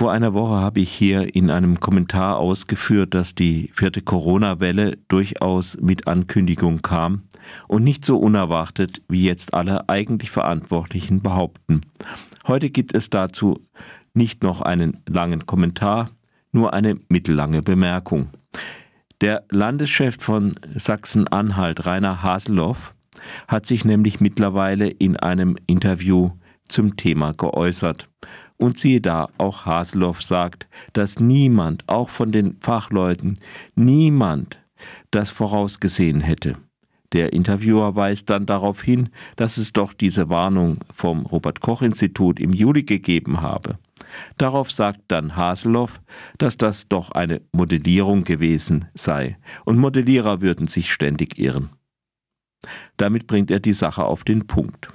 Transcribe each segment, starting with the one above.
Vor einer Woche habe ich hier in einem Kommentar ausgeführt, dass die vierte Corona-Welle durchaus mit Ankündigung kam und nicht so unerwartet, wie jetzt alle eigentlich Verantwortlichen behaupten. Heute gibt es dazu nicht noch einen langen Kommentar, nur eine mittellange Bemerkung. Der Landeschef von Sachsen-Anhalt, Rainer Haseloff, hat sich nämlich mittlerweile in einem Interview zum Thema geäußert. Und siehe da, auch Haseloff sagt, dass niemand, auch von den Fachleuten, niemand das vorausgesehen hätte. Der Interviewer weist dann darauf hin, dass es doch diese Warnung vom Robert Koch Institut im Juli gegeben habe. Darauf sagt dann Haseloff, dass das doch eine Modellierung gewesen sei und Modellierer würden sich ständig irren. Damit bringt er die Sache auf den Punkt.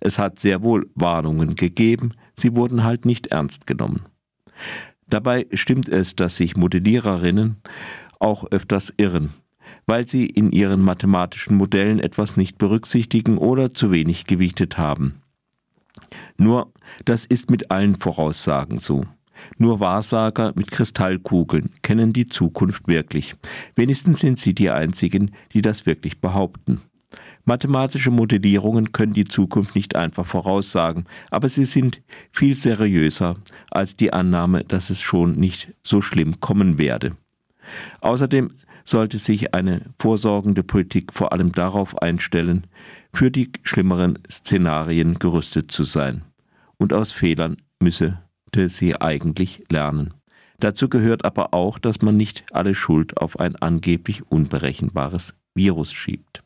Es hat sehr wohl Warnungen gegeben, sie wurden halt nicht ernst genommen. Dabei stimmt es, dass sich Modelliererinnen auch öfters irren, weil sie in ihren mathematischen Modellen etwas nicht berücksichtigen oder zu wenig gewichtet haben. Nur, das ist mit allen Voraussagen so. Nur Wahrsager mit Kristallkugeln kennen die Zukunft wirklich. Wenigstens sind sie die einzigen, die das wirklich behaupten. Mathematische Modellierungen können die Zukunft nicht einfach voraussagen, aber sie sind viel seriöser als die Annahme, dass es schon nicht so schlimm kommen werde. Außerdem sollte sich eine vorsorgende Politik vor allem darauf einstellen, für die schlimmeren Szenarien gerüstet zu sein. Und aus Fehlern müsse sie eigentlich lernen. Dazu gehört aber auch, dass man nicht alle Schuld auf ein angeblich unberechenbares Virus schiebt.